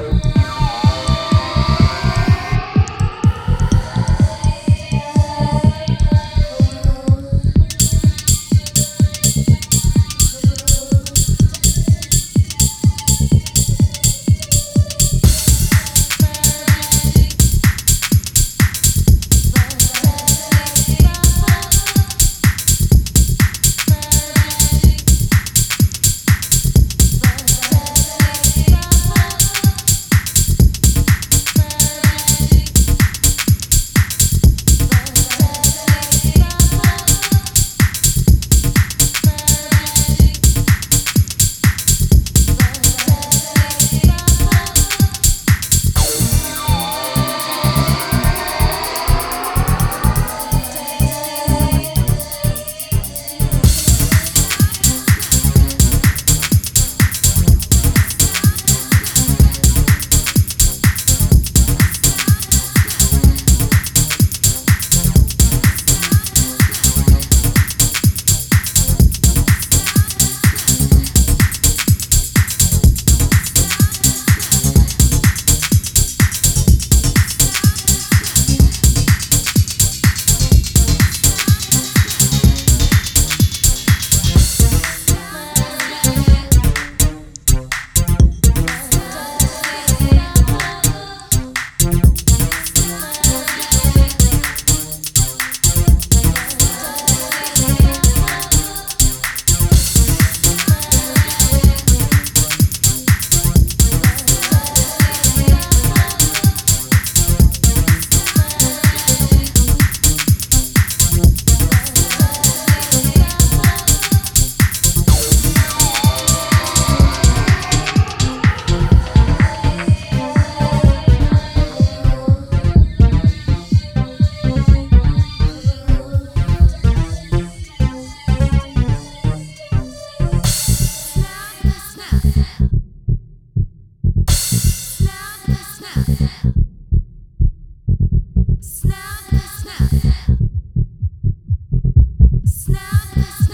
Bye. Snap, snap, snap, snap.